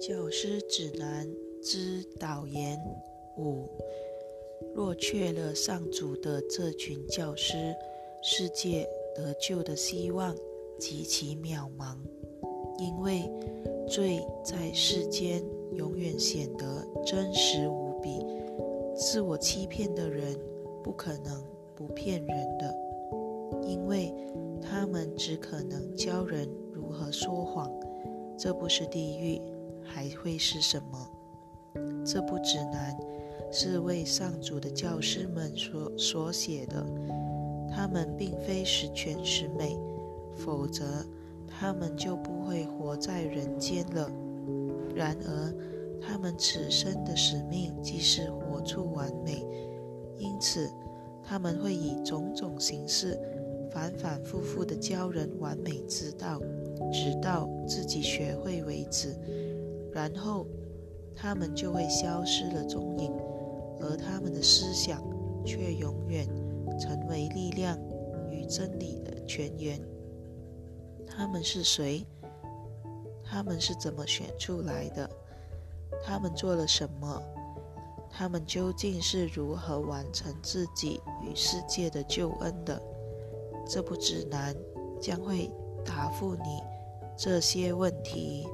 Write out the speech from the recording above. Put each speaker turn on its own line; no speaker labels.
教师指南之导言五：若缺了上主的这群教师，世界得救的希望极其渺茫。因为罪在世间永远显得真实无比，自我欺骗的人不可能不骗人的，因为他们只可能教人如何说谎。这不是地狱，还会是什么？这部指南是为上主的教师们所所写的，他们并非十全十美，否则他们就不会活在人间了。然而，他们此生的使命即是活出完美，因此他们会以种种形式反反复复地教人完美之道。直到自己学会为止，然后他们就会消失了踪影，而他们的思想却永远成为力量与真理的泉源。他们是谁？他们是怎么选出来的？他们做了什么？他们究竟是如何完成自己与世界的救恩的？这部指南将会。答复你这些问题。